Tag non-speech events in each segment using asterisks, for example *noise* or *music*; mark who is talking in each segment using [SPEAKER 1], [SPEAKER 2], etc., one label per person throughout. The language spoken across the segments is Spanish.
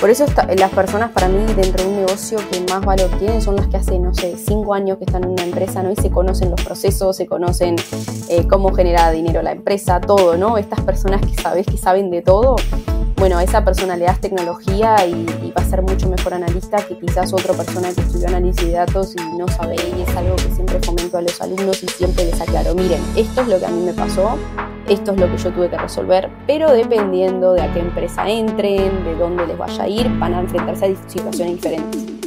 [SPEAKER 1] Por eso las personas para mí dentro de un negocio que más valor tienen son las que hace, no sé, cinco años que están en una empresa, ¿no? Y se conocen los procesos, se conocen eh, cómo genera dinero la empresa, todo, ¿no? Estas personas que sabes que saben de todo, bueno, a esa persona le das tecnología y, va a ser mucho mejor analista que quizás otra persona que estudió análisis de datos y no sabe, y es algo que siempre fomento a los alumnos y siempre les aclaro, miren, esto es lo que a mí me pasó, esto es lo que yo tuve que resolver, pero dependiendo de a qué empresa entren, de dónde les vaya a ir, van a enfrentarse a situaciones diferentes.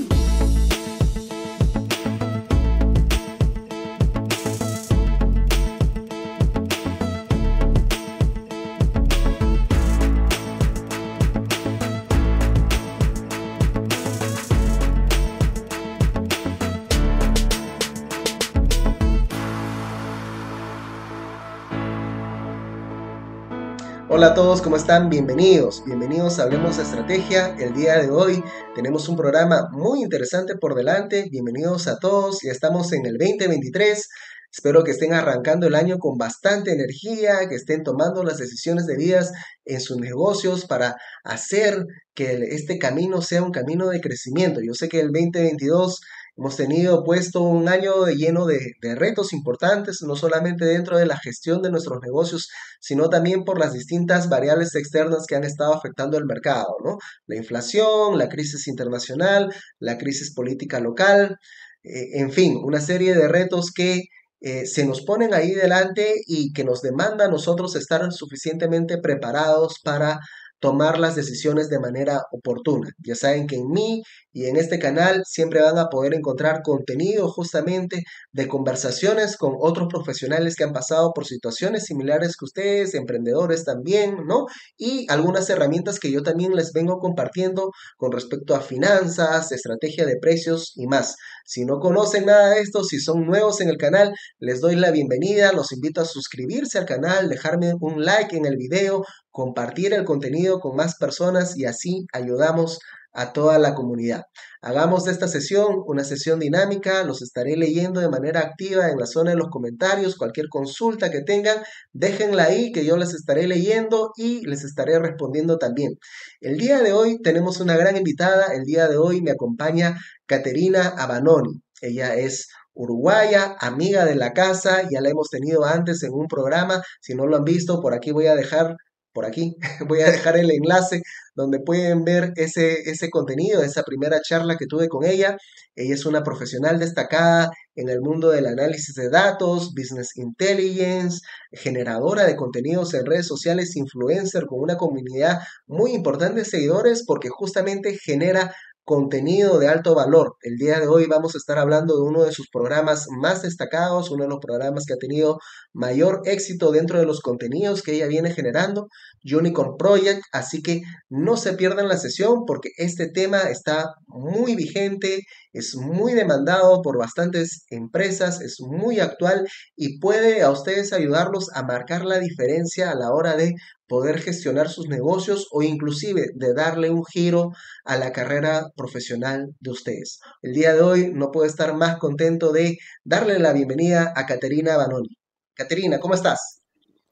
[SPEAKER 2] Hola a todos, ¿cómo están? Bienvenidos, bienvenidos a Hablemos de Estrategia. El día de hoy tenemos un programa muy interesante por delante. Bienvenidos a todos, ya estamos en el 2023. Espero que estén arrancando el año con bastante energía, que estén tomando las decisiones debidas en sus negocios para hacer que este camino sea un camino de crecimiento. Yo sé que el 2022 Hemos tenido puesto un año lleno de, retos importantes, no solamente dentro de la gestión de nuestros negocios, sino también por las distintas variables externas que han estado afectando el mercado, ¿no? La inflación, la crisis internacional, la crisis política local, eh, en fin, una serie de retos que eh, se nos ponen ahí delante y que nos demanda a nosotros estar suficientemente preparados para tomar las decisiones de manera oportuna. Ya saben que en mí y en este canal siempre van a poder encontrar contenido justamente de conversaciones con otros profesionales que han pasado por situaciones similares que ustedes, emprendedores también, ¿no? Y algunas herramientas que yo también les vengo compartiendo con respecto a finanzas, estrategia de precios y más. Si no conocen nada de esto, si son nuevos en el canal, les doy la bienvenida, los invito a suscribirse al canal, dejarme un like en el video, compartir el contenido con más personas y así ayudamos a toda la comunidad. Hagamos de esta sesión una sesión dinámica, los estaré leyendo de manera activa en la zona de los comentarios, cualquier consulta que tengan, déjenla ahí que yo les estaré leyendo y les estaré respondiendo también. El día de hoy tenemos una gran invitada, el día de hoy me acompaña Caterina Abanoni. Ella es uruguaya, amiga de la casa, ya la hemos tenido antes en un programa, si no lo han visto, por aquí voy a dejar por aquí. *laughs* Voy a dejar el enlace donde pueden ver ese, ese contenido, esa primera charla que tuve con ella. Ella es una profesional destacada en el mundo del análisis de datos, business intelligence, generadora de contenidos en redes sociales, influencer con una comunidad muy importante de seguidores porque justamente genera contenido de alto valor. El día de hoy vamos a estar hablando de uno de sus programas más destacados, uno de los programas que ha tenido mayor éxito dentro de los contenidos que ella viene generando, Unicorn Project, así que no se pierdan la sesión porque este tema está muy vigente, es muy demandado por bastantes empresas, es muy actual y puede a ustedes ayudarlos a marcar la diferencia a la hora de poder gestionar sus negocios o inclusive de darle un giro a la carrera profesional de ustedes. El día de hoy no puedo estar más contento de darle la bienvenida a Caterina Banoni. Caterina, ¿cómo estás?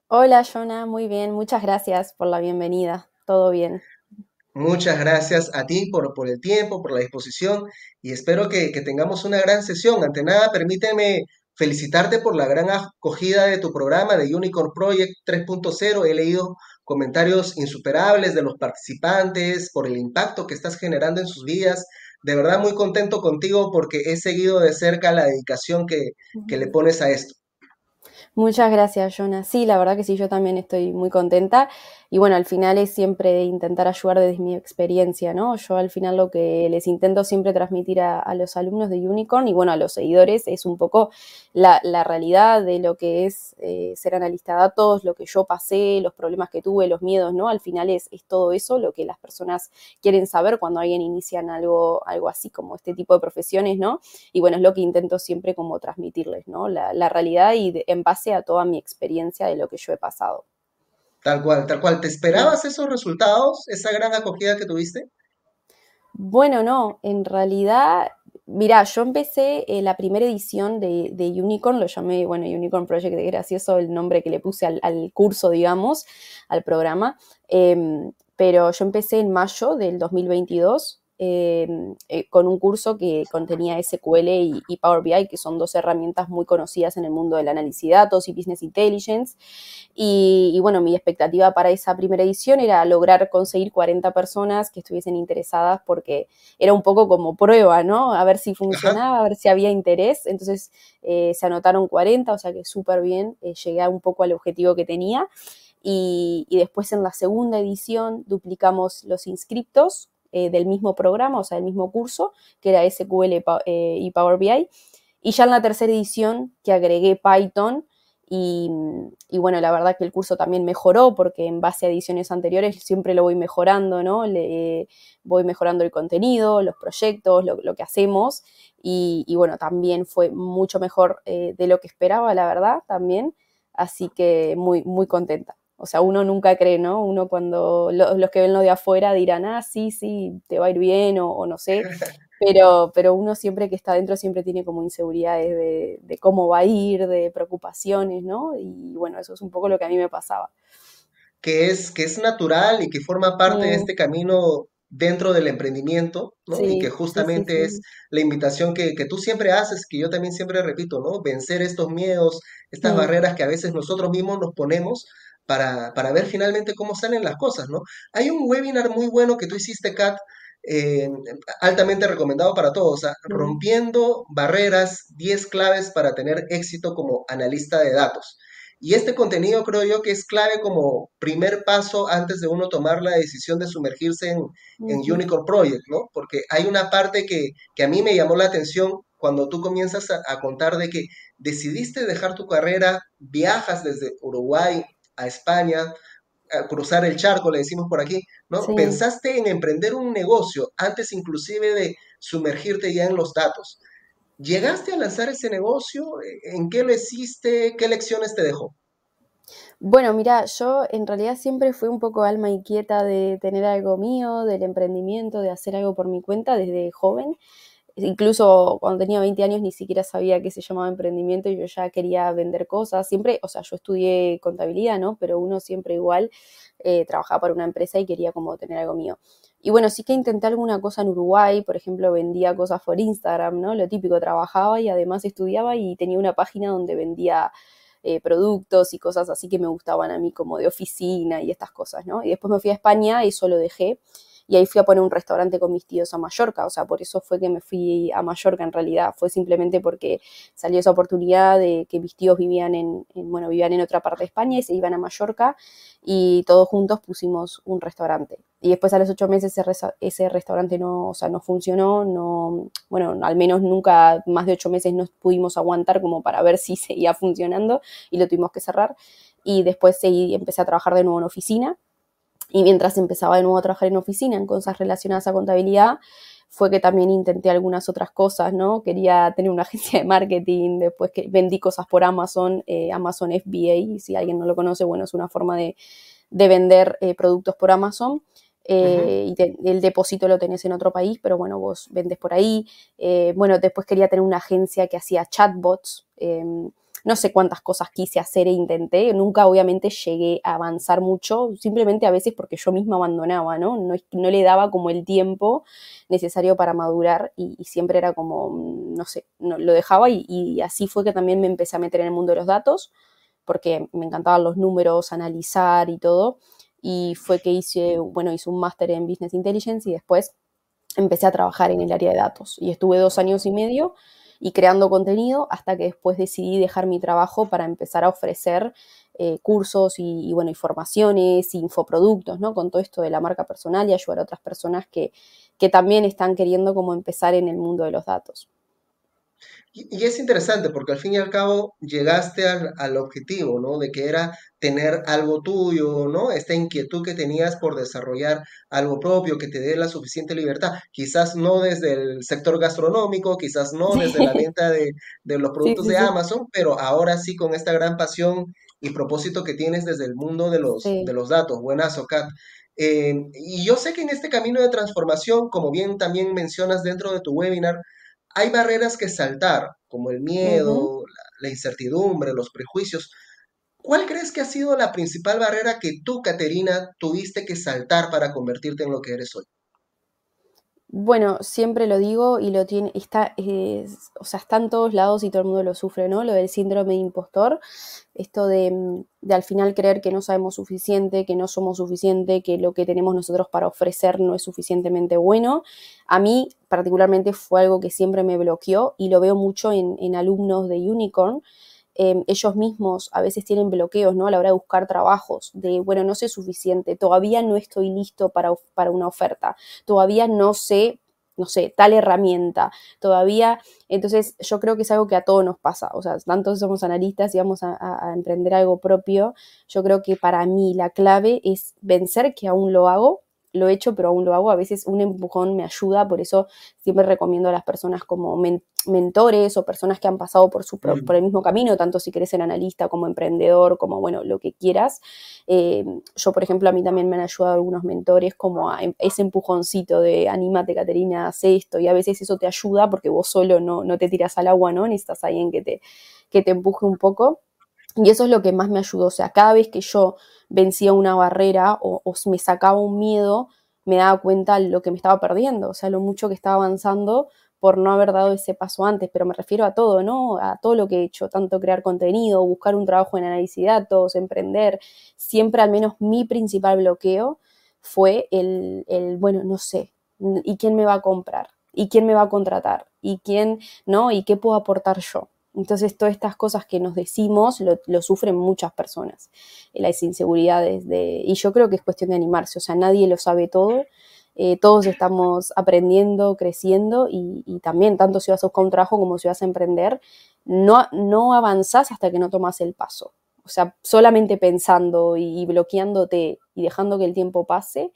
[SPEAKER 1] Hola, Jonah, muy bien, muchas gracias por la bienvenida. Todo bien.
[SPEAKER 2] Muchas gracias a ti por, por el tiempo, por la disposición y espero que, que tengamos una gran sesión. Ante nada, permíteme felicitarte por la gran acogida de tu programa de Unicorn Project 3.0. He leído comentarios insuperables de los participantes por el impacto que estás generando en sus vidas. De verdad muy contento contigo porque he seguido de cerca la dedicación que, que le pones a esto.
[SPEAKER 1] Muchas gracias, Jonah. Sí, la verdad que sí, yo también estoy muy contenta. Y bueno, al final es siempre intentar ayudar desde mi experiencia, ¿no? Yo al final lo que les intento siempre transmitir a, los alumnos de Unicorn y bueno, a los seguidores es un poco la, realidad de lo que es eh, ser analista de datos, lo que yo pasé, los problemas que tuve, los miedos, ¿no? Al final es, es todo eso lo que las personas quieren saber cuando alguien inician algo, algo así como este tipo de profesiones, ¿no? Y bueno, es lo que intento siempre como transmitirles, ¿no? La realidad y en base a toda mi experiencia de lo que yo he pasado.
[SPEAKER 2] Tal cual, tal cual. ¿Te esperabas esos resultados, esa gran acogida que tuviste?
[SPEAKER 1] Bueno, no, en realidad, mira, yo empecé eh, la primera edición de, Unicorn, lo llamé, bueno, Unicorn Project, de gracioso el nombre que le puse al, curso, digamos, al programa. Em, pero yo empecé en mayo del 2022 Em, eh, con un curso que contenía SQL y, Power BI, que son dos herramientas muy conocidas en el mundo del análisis de datos y business intelligence. Y, bueno, mi expectativa para esa primera edición era lograr conseguir 40 personas que estuviesen interesadas porque era un poco como prueba, ¿no? A ver si funcionaba, a ver si había interés. Entonces eh, se anotaron 40, o sea que súper bien, eh, llegué un poco al objetivo que tenía. y, después en la segunda edición duplicamos los inscriptos eh, del mismo programa, o sea, del mismo curso, que era SQL eh, y Power BI. Y ya en la tercera edición que agregué Python y, bueno, la verdad que el curso también mejoró porque en base a ediciones anteriores siempre lo voy mejorando, ¿no? Le, voy mejorando el contenido, los proyectos, lo, que hacemos y, bueno, también fue mucho mejor eh, de lo que esperaba, la verdad, también. Así que muy, muy contenta. O sea, uno nunca cree, ¿no? Uno cuando los que ven lo de afuera dirán, ah, sí, sí, te va a ir bien o, no sé. *laughs* Pero, pero uno siempre que está adentro siempre tiene como inseguridades de, cómo va a ir, de preocupaciones, ¿no? Y bueno, eso es un poco lo que a mí me pasaba.
[SPEAKER 2] Que es, que es natural y que forma parte de este camino dentro del emprendimiento, ¿no? y que justamente es la invitación que, tú siempre haces, que yo también siempre repito, ¿no? Vencer estos miedos, estas barreras que a veces nosotros mismos nos ponemos para, ver finalmente cómo salen las cosas, ¿no? Hay un webinar muy bueno que tú hiciste, Kat, eh, altamente recomendado para todos, rompiendo barreras, 10 claves para tener éxito como analista de datos. Y este contenido creo yo que es clave como primer paso antes de uno tomar la decisión de sumergirse en, Unicorn Project, ¿no? Porque hay una parte que, a mí me llamó la atención cuando tú comienzas a, a, contar de que decidiste dejar tu carrera, viajas desde Uruguay a España, a cruzar el charco, le decimos por aquí, ¿no? Pensaste en emprender un negocio antes inclusive de sumergirte ya en los datos. ¿Llegaste a lanzar ese negocio? ¿En qué lo hiciste? ¿Qué lecciones te dejó?
[SPEAKER 1] Bueno, mira, yo en realidad siempre fui un poco alma inquieta de tener algo mío, del emprendimiento, de hacer algo por mi cuenta desde joven. Incluso cuando tenía 20 años ni siquiera sabía que se llamaba emprendimiento y yo ya quería vender cosas. Siempre, o sea, yo estudié contabilidad, ¿no? Pero uno siempre igual eh, trabajaba para una empresa y quería como tener algo mío. Y bueno, sí que intenté alguna cosa en Uruguay, por ejemplo, vendía cosas por Instagram, ¿no? Lo típico, trabajaba y además estudiaba y tenía una página donde vendía eh, productos y cosas así que me gustaban a mí como de oficina y estas cosas, ¿no? Y después me fui a España y eso lo dejé y ahí fui a poner un restaurante con mis tíos a Mallorca, o sea, por eso fue que me fui a Mallorca en realidad, fue simplemente porque salió esa oportunidad de que mis tíos vivían en, bueno, vivían en otra parte de España y se iban a Mallorca y todos juntos pusimos un restaurante. Y después a los ocho meses ese, restaurante no, o sea, no funcionó, no, bueno, al menos nunca más de ocho meses no pudimos aguantar como para ver si *laughs* seguía funcionando y lo tuvimos que cerrar. Y después seguí, empecé a trabajar de nuevo en oficina y mientras empezaba de nuevo a trabajar en oficina en cosas relacionadas a contabilidad, fue que también intenté algunas otras cosas, ¿no? Quería tener una *laughs* agencia de marketing, después que vendí cosas por Amazon, eh, Amazon FBA, si alguien no lo conoce, bueno, es una forma de, vender eh, productos por Amazon. Eh, y el depósito lo tenés en otro país, pero bueno, vos vendes por ahí. bueno, después quería tener una agencia que hacía chatbots. No sé cuántas cosas quise hacer e intenté, nunca obviamente llegué a avanzar mucho, simplemente a veces porque yo misma abandonaba, ¿no? No, no le daba como el tiempo necesario para madurar y, siempre era como, mm, no sé, no, lo dejaba y, y, así fue que también me empecé a meter en el mundo de los datos, porque me encantaban los números, analizar y todo, y fue que hice, bueno, hice un máster en Business Intelligence y después empecé a trabajar en el área de datos y estuve dos años y medio y creando contenido hasta que después decidí dejar mi trabajo para empezar a ofrecer eh, cursos y, bueno, informaciones, infoproductos, ¿no? Con todo esto de la marca personal y ayudar a otras personas que, que también están queriendo como empezar en el mundo de los datos.
[SPEAKER 2] Y, es interesante porque al fin y al cabo llegaste al, objetivo, ¿no? De que era tener algo tuyo, ¿no? Esta inquietud que tenías por desarrollar algo propio que te dé la suficiente libertad. Quizás no desde el sector gastronómico, quizás no desde la venta de, los *laughs* productos de Amazon, pero ahora sí con esta gran pasión y propósito que tienes desde el mundo de los, de los datos. Buenazo, Kat. Eh, y yo sé que en este camino de transformación, como bien también mencionas dentro de tu webinar, hay barreras que saltar, como el miedo, la, incertidumbre, los prejuicios. ¿Cuál crees que ha sido la principal barrera que tú, Caterina, tuviste que saltar para convertirte en lo que eres hoy?
[SPEAKER 1] Bueno, siempre lo digo y lo tiene, está, o sea, está en todos lados y todo el mundo lo sufre, ¿no? Lo del síndrome de impostor, esto de, de, al final creer que no sabemos suficiente, que no somos suficiente, que lo que tenemos nosotros para ofrecer no es suficientemente bueno. A mí particularmente fue algo que siempre me bloqueó y lo veo mucho en, en alumnos de Unicorn, Em, ellos mismos a veces tienen bloqueos ¿no? a la hora de buscar trabajos, de, bueno, no sé suficiente, todavía no estoy listo para, para una oferta, todavía no sé no sé, tal herramienta, todavía, entonces yo creo que es algo que a todos nos pasa, o sea, tanto somos analistas y vamos a, a, emprender algo propio, yo creo que para mí la clave es vencer que aún lo hago, lo he hecho, pero aún lo hago. A veces un empujón me ayuda, por eso siempre recomiendo a las personas como mentores o personas que han pasado por, su por el mismo camino, tanto si quieres ser analista como emprendedor, como bueno, lo que quieras. Eh, yo, por ejemplo, a mí también me han ayudado algunos mentores como a em, ese empujoncito de anímate, Caterina, haz esto, y a veces eso te ayuda porque vos solo no, no te tiras al agua, ¿no? Necesitas a alguien que te, que te empuje un poco. Y eso es lo que más me ayudó. O sea, cada vez que yo vencía una barrera o, me sacaba un miedo, me daba cuenta lo que me estaba perdiendo, o sea, lo mucho que estaba avanzando por no haber dado ese paso antes, pero me refiero a todo, ¿no? A todo lo que he hecho, tanto crear contenido, buscar un trabajo en análisis de datos, emprender, siempre al menos mi principal bloqueo fue el, el bueno, no sé, ¿y quién me va a comprar? ¿Y quién me va a contratar? ¿Y quién, no? ¿Y qué puedo aportar yo? Entonces, todas estas cosas que nos decimos lo, sufren muchas personas, eh, las inseguridades. De, y yo creo que es cuestión de animarse, o sea, nadie lo sabe todo, eh, todos estamos aprendiendo, creciendo y, también, tanto si vas a buscar un trabajo como si vas a emprender, no, no avanzás hasta que no tomas el paso. O sea, solamente pensando y bloqueándote y dejando que el tiempo pase,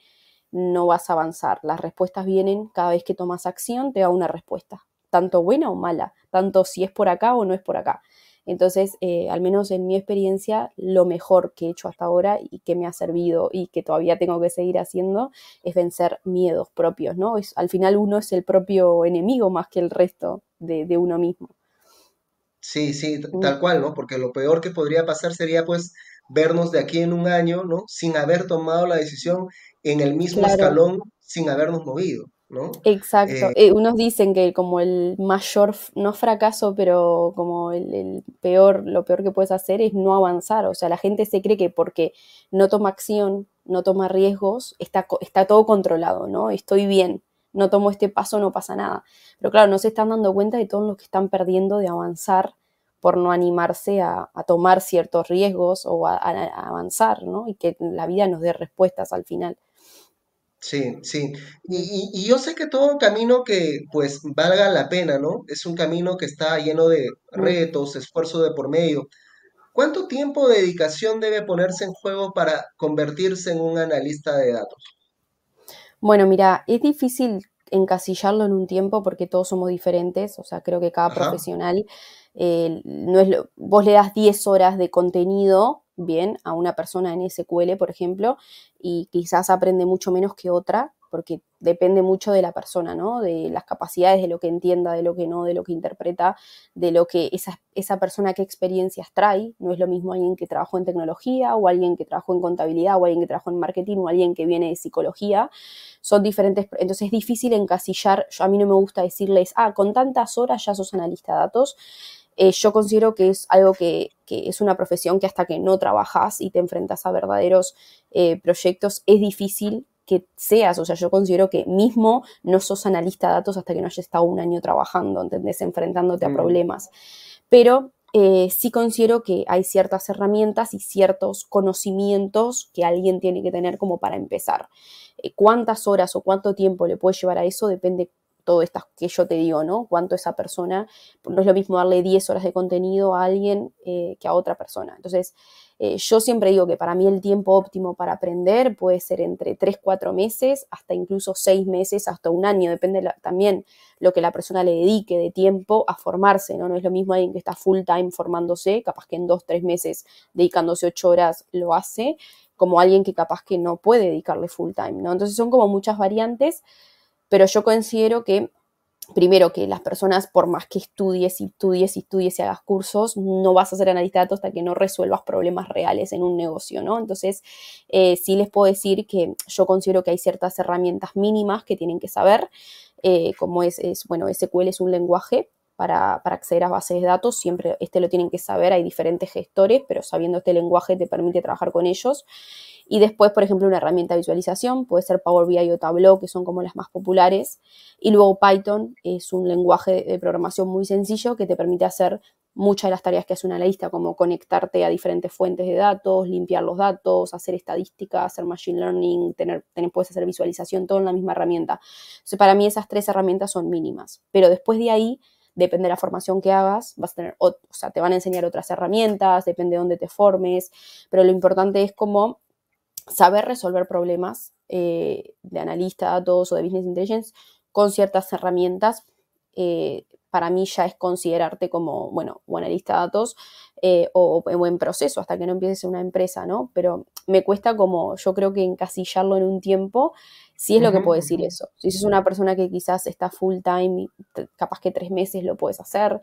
[SPEAKER 1] no vas a avanzar. Las respuestas vienen cada vez que tomas acción, te da una respuesta tanto buena o mala, tanto si es por acá o no es por acá. Entonces, eh, al menos en mi experiencia, lo mejor que he hecho hasta ahora y que me ha servido y que todavía tengo que seguir haciendo es vencer miedos propios, ¿no? Es, al final uno es el propio enemigo más que el resto de, de uno mismo.
[SPEAKER 2] Sí, sí, mm. tal cual, ¿no? Porque lo peor que podría pasar sería pues vernos de aquí en un año, ¿no? Sin haber tomado la decisión en el mismo escalón, sin habernos movido.
[SPEAKER 1] Exacto. Eh, eh, unos dicen que como el mayor, no fracaso, pero como el, peor, lo peor que puedes hacer es no avanzar. O sea, la gente se cree que porque no toma acción, no toma riesgos, está, está todo controlado, ¿no? Estoy bien, no tomo este paso, no pasa nada. Pero claro, no se están dando cuenta de todo lo que están perdiendo de avanzar por no animarse a, tomar ciertos riesgos o a, a, avanzar, ¿no? Y que la vida nos dé respuestas al final.
[SPEAKER 2] Sí, sí. Y, yo sé que todo un camino que pues valga la pena, ¿no? Es un camino que está lleno de retos, esfuerzo de por medio. ¿Cuánto tiempo de dedicación debe ponerse en juego para convertirse en un analista de datos?
[SPEAKER 1] Bueno, mira, es difícil encasillarlo en un tiempo porque todos somos diferentes, o sea, creo que cada profesional, eh, no es vos le das 10 horas de contenido bien a una persona en SQL, por ejemplo, y quizás aprende mucho menos que otra, porque depende mucho de la persona, ¿no? De las capacidades, de lo que entienda, de lo que no, de lo que interpreta, de lo que esa, esa persona qué experiencias trae. No es lo mismo alguien que trabajó en tecnología o alguien que trabajó en contabilidad o alguien que trabajó en marketing o alguien que viene de psicología. Son diferentes, entonces es difícil encasillar. A mí no me gusta decirles, ah, con tantas horas ya sos analista de datos eh, yo considero que es algo que, es una profesión que hasta que no trabajas y te enfrentas a verdaderos eh, proyectos es difícil que seas, o sea, yo considero que mismo no sos analista de datos hasta que no hayas estado un año trabajando, ¿entendés? Enfrentándote a mm. problemas. Pero eh, sí considero que hay ciertas herramientas y ciertos conocimientos que alguien tiene que tener como para empezar. cuántas horas o cuánto tiempo le puede llevar a eso depende todo esto que yo te digo, ¿no? Cuánto esa persona, no es lo mismo darle 10 horas de contenido a alguien eh, que a otra persona. Entonces, eh, yo siempre digo que para mí el tiempo óptimo para aprender puede ser entre 3, 4 meses, hasta incluso 6 meses, hasta un año, depende también lo que la persona le dedique de tiempo a formarse, ¿no? No es lo mismo alguien que está full time formándose, capaz que en 2, 3 meses dedicándose 8 horas lo hace, como alguien que capaz que no puede dedicarle full time, ¿no? Entonces son como muchas variantes pero yo considero que primero que las personas, por más que estudies y estudies y estudies y hagas cursos, no vas a ser analista de datos hasta que no resuelvas problemas reales en un negocio, ¿no? Entonces, eh, sí les puedo decir que yo considero que hay ciertas herramientas mínimas que tienen que saber, eh, como es, es, bueno, SQL es un lenguaje para, para, acceder a bases de datos, siempre este lo tienen que saber, hay diferentes gestores, pero sabiendo este lenguaje te permite trabajar con ellos. Y después, por ejemplo, una herramienta de visualización, puede ser Power BI o Tableau, que son como las más populares. Y luego Python es un lenguaje de programación muy sencillo que te permite hacer muchas de las tareas que hace un analista, como conectarte a diferentes fuentes de datos, limpiar los datos, hacer estadística, hacer machine learning, tener, tener, puedes hacer visualización, todo en la misma herramienta. Entonces, para mí esas tres herramientas son mínimas. Pero después de ahí, depende de la formación que hagas, vas a tener, o, sea, te van a enseñar otras herramientas, depende de dónde te formes, pero lo importante es como saber resolver problemas eh, de analista de datos o de business intelligence con ciertas herramientas, eh, para mí ya es considerarte como, bueno, o analista de datos eh, o, o, en proceso hasta que no empieces una empresa, ¿no? Pero me cuesta como, yo creo que encasillarlo en un tiempo, sí es lo que puedo decir eso. Si sos una persona que quizás está full time, capaz que tres meses lo puedes hacer,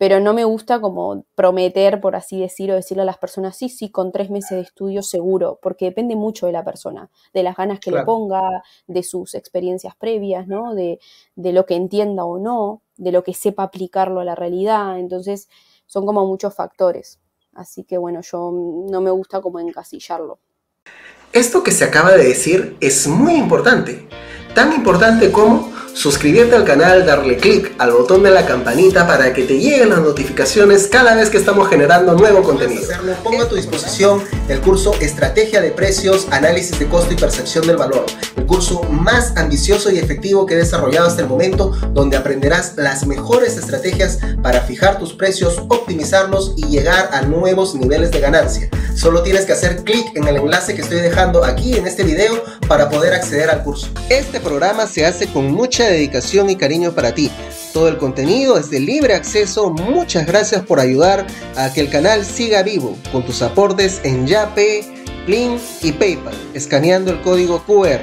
[SPEAKER 1] pero no me gusta como prometer, por así decirlo, decirle a las personas, sí, sí, con tres meses de estudio seguro, porque depende mucho de la persona, de las ganas que claro. le ponga, de sus experiencias previas, ¿no? De, de, lo que entienda o no, de lo que sepa aplicarlo a la realidad, entonces son como muchos factores. Así que bueno, yo no me gusta como encasillarlo.
[SPEAKER 2] Esto que se acaba de decir es muy importante, tan importante como suscribirte al canal, darle clic al botón de la campanita para que te lleguen las notificaciones cada vez que estamos generando nuevo contenido. Pongo a tu disposición el curso Estrategia de Precios, Análisis de Costo y Percepción del Valor, el curso más ambicioso y efectivo que he desarrollado hasta el momento, donde aprenderás las mejores estrategias para fijar tus precios, optimizarlos y llegar a nuevos niveles de ganancia. Solo tienes que hacer clic en el enlace que estoy dejando aquí en este video para poder acceder al curso. Este programa se hace con mucha dedicación y cariño para ti. Todo el contenido es de libre acceso. Muchas gracias por ayudar a que el canal siga vivo con tus aportes en Yape, Plin y PayPal, escaneando el código QR.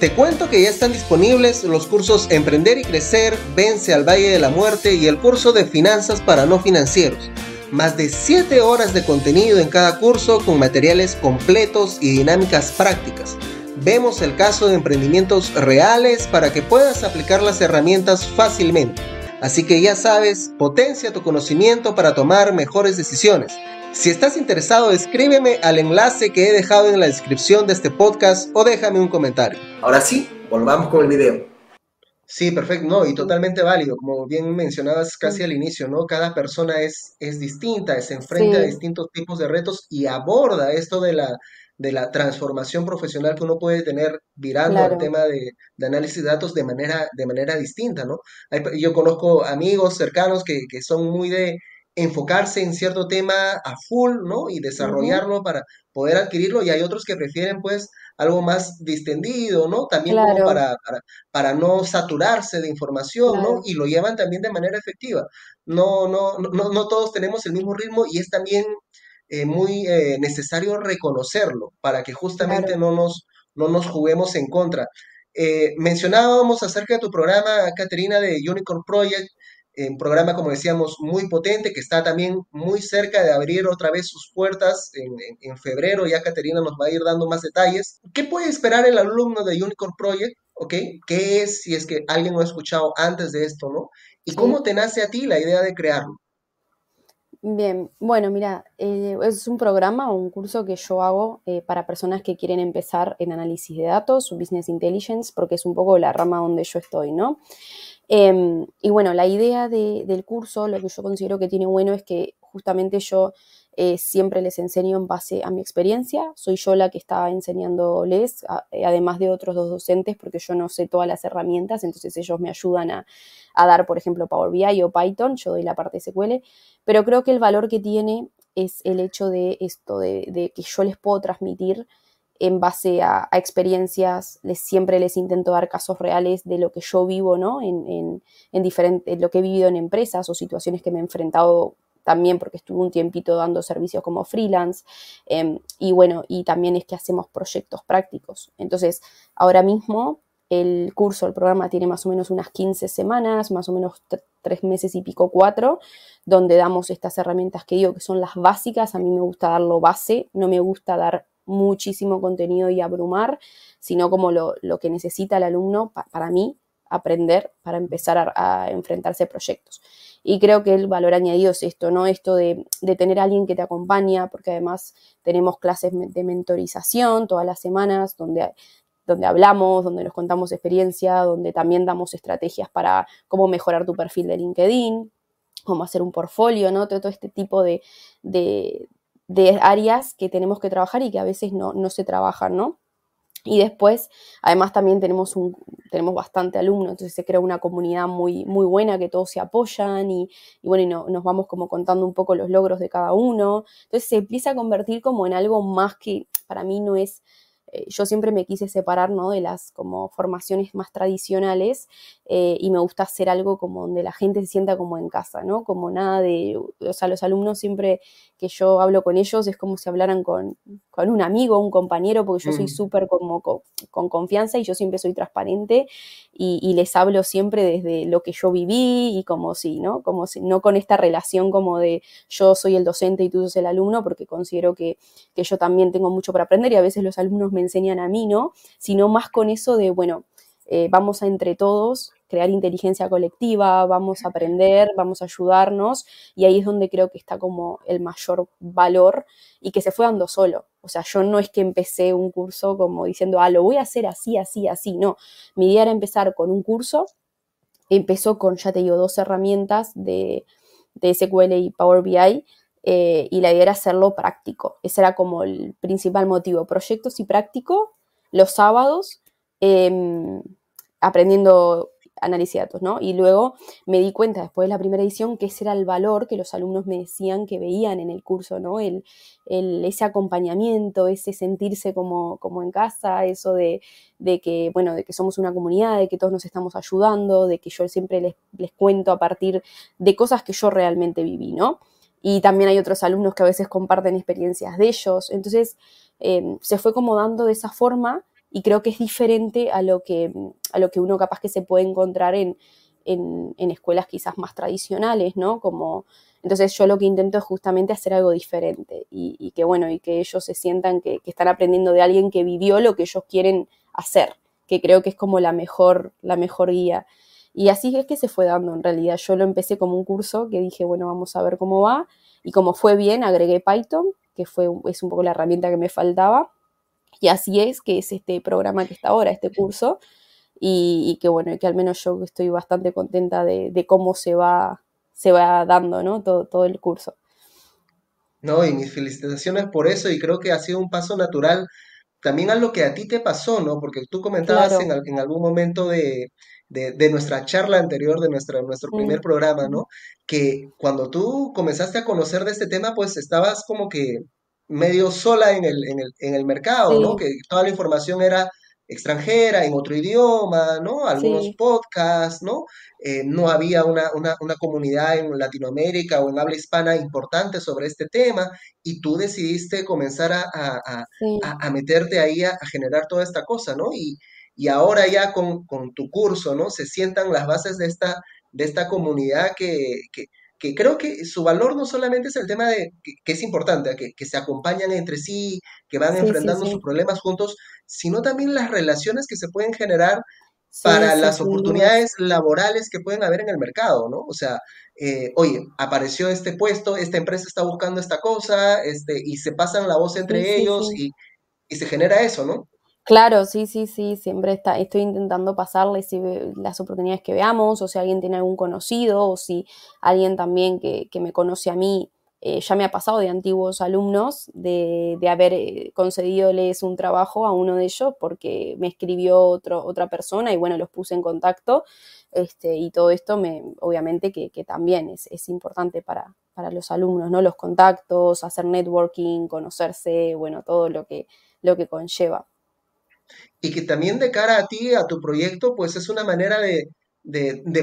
[SPEAKER 2] Te cuento que ya están disponibles los cursos Emprender y Crecer, Vence al Valle de la Muerte y el curso de Finanzas para no financieros. Más de 7 horas de contenido en cada curso con materiales completos y dinámicas prácticas vemos el caso de emprendimientos reales para que puedas aplicar las herramientas fácilmente. Así que ya sabes, potencia tu conocimiento para tomar mejores decisiones. Si estás interesado, escríbeme al enlace que he dejado en la descripción de este podcast o déjame un comentario. Ahora sí, volvamos con el video. Sí, perfecto, no, y totalmente válido, como bien mencionabas casi al inicio, ¿no? Cada persona es, es distinta, se enfrenta sí. a distintos tipos de retos y aborda esto de la, de la transformación profesional que uno puede tener virando claro. al tema de, de, análisis de datos de manera, de manera distinta, ¿no? Hay, yo conozco amigos cercanos que, que, son muy de enfocarse en cierto tema a full, ¿no? Y desarrollarlo uh -huh. para poder adquirirlo y hay otros que prefieren pues algo más distendido, ¿no? También claro. como para, para, para, no saturarse de información, claro. ¿no? Y lo llevan también de manera efectiva. No, no, no, no todos tenemos el mismo ritmo y es también eh, muy eh, necesario reconocerlo para que justamente claro. no, nos, no nos juguemos en contra. Eh, mencionábamos acerca de tu programa, Caterina, de Unicorn Project, un programa, como decíamos, muy potente, que está también muy cerca de abrir otra vez sus puertas en, en, en febrero. Ya Caterina nos va a ir dando más detalles. ¿Qué puede esperar el alumno de Unicorn Project? ¿Ok? ¿Qué es, si es que alguien lo ha escuchado antes de esto, ¿no? ¿Y sí. cómo te nace a ti la idea de crearlo?
[SPEAKER 1] Bien, bueno, mira, eh, es un programa o un curso que yo hago eh, para personas que quieren empezar en análisis de datos business intelligence, porque es un poco la rama donde yo estoy, ¿no? Eh, y bueno, la idea de, del curso, lo que yo considero que tiene bueno es que justamente yo eh, siempre les enseño en base a mi experiencia. Soy yo la que está enseñándoles, eh, además de otros dos docentes, porque yo no sé todas las herramientas, entonces ellos me ayudan a, a, dar, por ejemplo, Power BI o Python, yo doy la parte SQL, pero creo que el valor que tiene es el hecho de esto, de, que yo les puedo transmitir en base a, experiencias, les, siempre les intento dar casos reales de lo que yo vivo, ¿no? En, en, lo que he vivido en empresas o situaciones que me he enfrentado también porque estuve un tiempito dando servicios como freelance eh, y bueno, y también es que hacemos proyectos prácticos. Entonces, ahora mismo el curso, el programa tiene más o menos unas 15 semanas, más o menos tres meses y pico, cuatro, donde damos estas herramientas que digo que son las básicas. A mí me gusta darlo base, no me gusta dar muchísimo contenido y abrumar, sino como lo, que necesita el alumno para mí aprender para empezar a, enfrentarse a proyectos. Y creo que el valor añadido es esto, ¿no? Esto de, de, tener a alguien que te acompaña, porque además tenemos clases de mentorización todas las semanas, donde donde hablamos, donde nos contamos experiencia, donde también damos estrategias para cómo mejorar tu perfil de LinkedIn, cómo hacer un portfolio, ¿no? Todo, este tipo de, áreas que tenemos que trabajar y que a veces no, se trabajan, ¿no? Y después, además también tenemos, un, tenemos bastante alumnos, entonces se crea una comunidad muy, muy buena que todos se apoyan y, bueno, y nos vamos como contando un poco los logros de cada uno. Entonces se empieza a convertir como en algo más que para mí no es yo siempre me quise separar ¿no? de las como formaciones más tradicionales eh, y me gusta hacer algo como donde la gente se sienta como en casa, ¿no? Como nada de, o sea, los alumnos siempre que yo hablo con ellos es como si hablaran con, con un amigo, un compañero, porque yo soy mm. súper como con, confianza y yo siempre soy transparente y, les hablo siempre desde lo que yo viví y como si, ¿no? Como si, no con esta relación como de yo soy el docente y tú sos el alumno, porque considero que, que yo también tengo mucho para aprender y a veces los alumnos me enseñan a mí, ¿no? Sino más con eso de, bueno, eh, vamos a entre todos crear inteligencia colectiva, vamos a aprender, vamos a ayudarnos y ahí es donde creo que está como el mayor valor y que se fue dando solo. O sea, yo no es que empecé un curso como diciendo, ah, lo voy a hacer así, así, así, no. Mi idea era empezar con un curso, empezó con, ya te digo, dos herramientas de, de SQL y Power BI eh, y la idea era hacerlo práctico. Ese era como el principal motivo, proyectos y práctico los sábados, em, aprendiendo análisis de datos, ¿no? Y luego me di cuenta después de la primera edición que ese era el valor que los alumnos me decían que veían en el curso, ¿no? El, ese acompañamiento, ese sentirse como, como en casa, eso de, que, bueno, de que somos una comunidad, de que todos nos estamos ayudando, de que yo siempre les, les cuento a partir de cosas que yo realmente viví, ¿no? Y también hay otros alumnos que a veces comparten experiencias de ellos. Entonces, eh, se fue como dando de esa forma y creo que es diferente a lo que, a lo que uno capaz que se puede encontrar en, en, escuelas quizás más tradicionales, ¿no? Como, entonces yo lo que intento es justamente hacer algo diferente y, que bueno, y que ellos se sientan que, están aprendiendo de alguien que vivió lo que ellos quieren hacer, que creo que es como la mejor, la mejor guía. Y así es que se fue dando en realidad. Yo lo empecé como un curso que dije, bueno, vamos a ver cómo va. Y como fue bien, agregué Python, que fue, es un poco la herramienta que me faltaba. Y así es que es este programa que está ahora, este curso, y, que bueno, que al menos yo estoy bastante contenta de, cómo se va, se va dando, ¿no? Todo, todo el curso.
[SPEAKER 2] No, y mis felicitaciones por eso, y creo que ha sido un paso natural también a lo que a ti te pasó, ¿no? Porque tú comentabas en, en, algún momento de, de, nuestra charla anterior, de nuestra, nuestro primer programa, ¿no? Que cuando tú comenzaste a conocer de este tema, pues estabas como que medio sola en el, en el, en el mercado, ¿no? Que toda la información era extranjera, en otro idioma, ¿no? Algunos podcasts, ¿no? Eh, no había una, una, una, comunidad en Latinoamérica o en habla hispana importante sobre este tema y tú decidiste comenzar a, a, a, meterte ahí a, generar toda esta cosa, ¿no? Y, y ahora ya con, con, tu curso, ¿no? Se sientan las bases de esta, de esta comunidad que, que que creo que su valor no solamente es el tema de que, es importante, que, que, se acompañan entre sí, que van enfrentando sus problemas juntos, sino también las relaciones que se pueden generar para las oportunidades laborales que pueden haber en el mercado, ¿no? O sea, eh, oye, apareció este puesto, esta empresa está buscando esta cosa, este, y se pasan la voz entre ellos y, y se genera eso, ¿no?
[SPEAKER 1] Claro, sí, sí, sí, siempre está, estoy intentando pasarles las oportunidades que veamos, o si alguien tiene algún conocido, o si alguien también que, que me conoce a mí, eh, ya me ha pasado de antiguos alumnos de, de haber eh, concedidoles un trabajo a uno de ellos porque me escribió otro, otra persona y bueno, los puse en contacto. Este, y todo esto me, obviamente que, que también es, es importante para, para los alumnos, ¿no? Los contactos, hacer networking, conocerse, bueno, todo lo que, lo que conlleva
[SPEAKER 2] y que también de cara a ti, a tu proyecto, pues es una manera de,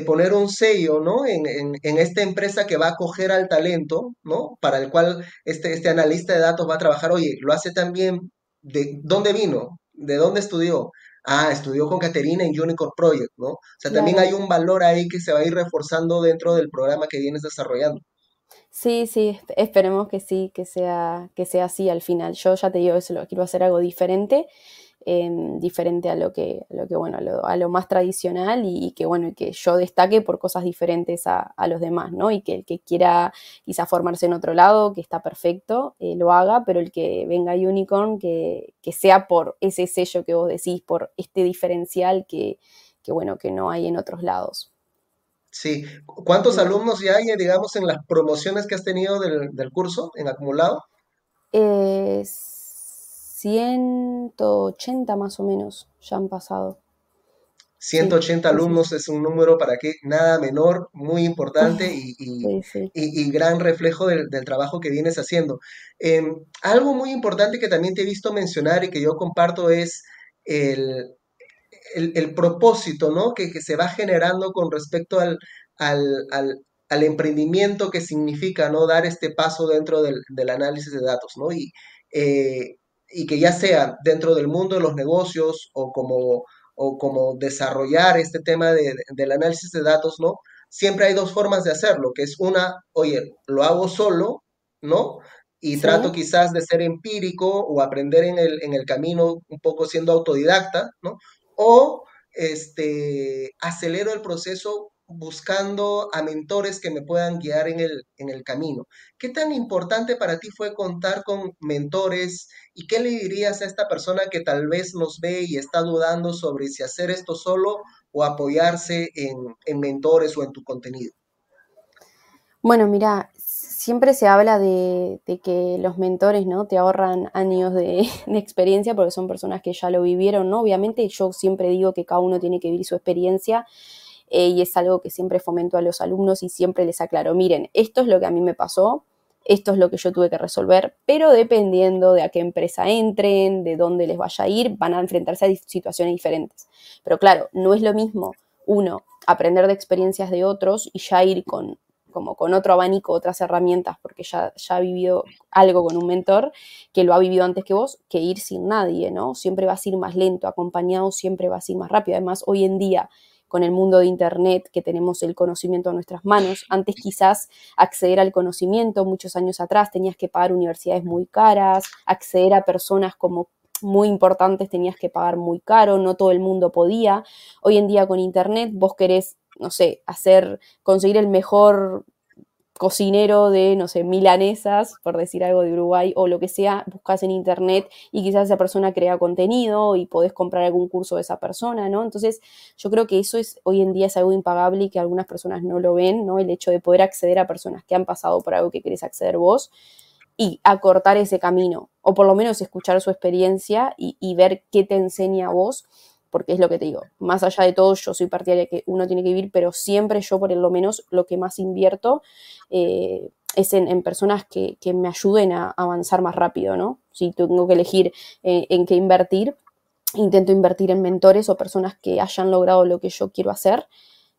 [SPEAKER 2] poner un sello, ¿no? En, esta empresa que va a acoger al talento, ¿no? Para el cual este, este analista de datos va a trabajar, oye, lo hace también, ¿de dónde vino? ¿De dónde estudió? Ah, estudió con Caterina en Unicorn Project, ¿no? O sea, también hay un valor ahí que se va a ir reforzando dentro del programa que vienes desarrollando.
[SPEAKER 1] Sí, sí, esperemos que sí, que sea, que sea así al final. Yo ya te digo, eso lo quiero hacer algo diferente Em, diferente a lo que, lo que bueno, a lo, más tradicional y, que bueno, que yo destaque por cosas diferentes a, los demás, ¿no? Y que el que quiera quizá formarse en otro lado, que está perfecto, eh, lo haga, pero el que venga a Unicorn, que, sea por ese sello que vos decís, por este diferencial que, bueno, que no hay en otros lados.
[SPEAKER 2] Sí. ¿Cuántos alumnos ya hay, digamos, en las promociones que has tenido del, del curso en acumulado?
[SPEAKER 1] Es 180 más o menos ya han pasado.
[SPEAKER 2] 180 alumnos es un número para que nada menor, muy importante *laughs* y, gran reflejo del, trabajo que vienes haciendo. Em, algo muy importante que también te he visto mencionar y que yo comparto es el, propósito ¿no? que, se va generando con respecto al, al, emprendimiento que significa ¿no? dar este paso dentro del, análisis de datos. ¿no? Y eh, y que ya sea dentro del mundo de los negocios o como, o como desarrollar este tema del análisis de datos, ¿no? Siempre hay dos formas de hacerlo, que es una, oye, lo hago solo, ¿no? Y trato quizás de ser empírico o aprender en el, en el camino un poco siendo autodidacta, ¿no? O este, acelero el proceso buscando a mentores que me puedan guiar en el, en el camino. ¿Qué tan importante para ti fue contar con mentores y qué le dirías a esta persona que tal vez nos ve y está dudando sobre si hacer esto solo o apoyarse en, mentores o en tu contenido?
[SPEAKER 1] Bueno, mira, siempre se habla de, que los mentores ¿no? te ahorran años de, *laughs* de, experiencia porque son personas que ya lo vivieron, ¿no? Obviamente yo siempre digo que cada uno tiene que vivir su experiencia eh, y es algo que siempre fomento a los alumnos y siempre les aclaro, miren, esto es lo que a mí me pasó, esto es lo que yo tuve que resolver, pero dependiendo de a qué empresa entren, de dónde les vaya a ir, van a enfrentarse a situaciones diferentes. Pero claro, no es lo mismo uno aprender de experiencias de otros y ya ir con como con otro abanico, otras herramientas, porque ya, ya ha vivido algo con un mentor que lo ha vivido antes que vos, que ir sin nadie, ¿no? Siempre vas a ir más lento, acompañado siempre vas a ir más rápido. Además, hoy en día con el mundo de Internet, que tenemos el conocimiento en nuestras manos. Antes quizás acceder al conocimiento, muchos años atrás, tenías que pagar universidades muy caras, acceder a personas como muy importantes tenías que pagar muy caro, no todo el mundo podía. Hoy en día con Internet vos querés, no sé, hacer, conseguir el mejor cocinero de, no sé, milanesas, por decir algo de Uruguay, o lo que sea, buscas en internet y quizás esa persona crea contenido y podés comprar algún curso de esa persona, ¿no? Entonces, yo creo que eso es, hoy en día es algo impagable y que algunas personas no lo ven, ¿no? El hecho de poder acceder a personas que han pasado por algo que querés acceder vos y acortar ese camino, o por lo menos escuchar su experiencia y, y ver qué te enseña a vos porque es lo que te digo, más allá de todo, yo soy partidaria que uno tiene que vivir, pero siempre yo por lo menos lo que más invierto eh, es en, personas que, me ayuden a avanzar más rápido, ¿no? Si tengo que elegir eh, en qué invertir, intento invertir en mentores o personas que hayan logrado lo que yo quiero hacer,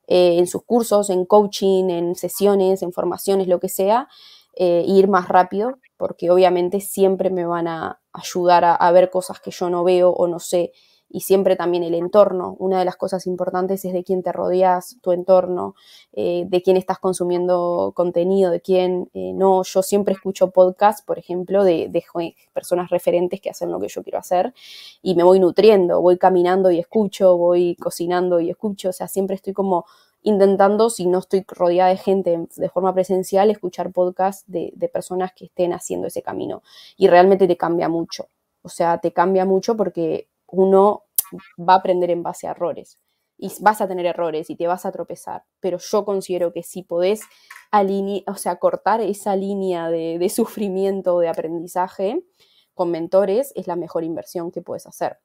[SPEAKER 1] eh, en sus cursos, en coaching, en sesiones, en formaciones, lo que sea, ir más rápido, porque obviamente siempre me van a ayudar a ver cosas que yo no veo o no sé y siempre también el entorno. Una de las cosas importantes es de quién te rodeas, tu entorno, eh, de quién estás consumiendo contenido, de quién eh, no. Yo siempre escucho podcasts, por ejemplo, de, personas referentes que hacen lo que yo quiero hacer y me voy nutriendo, voy caminando y escucho, voy cocinando y escucho, o sea, siempre estoy como intentando, si no estoy rodeada de gente de forma presencial, escuchar podcasts de, de personas que estén haciendo ese camino. Y realmente te cambia mucho. O sea, te cambia mucho porque uno va a aprender en base a errores. Y vas a tener errores y te vas a tropezar, pero yo considero que si podés o sea, cortar esa línea de, sufrimiento, de aprendizaje con mentores, es la mejor inversión que puedes hacer.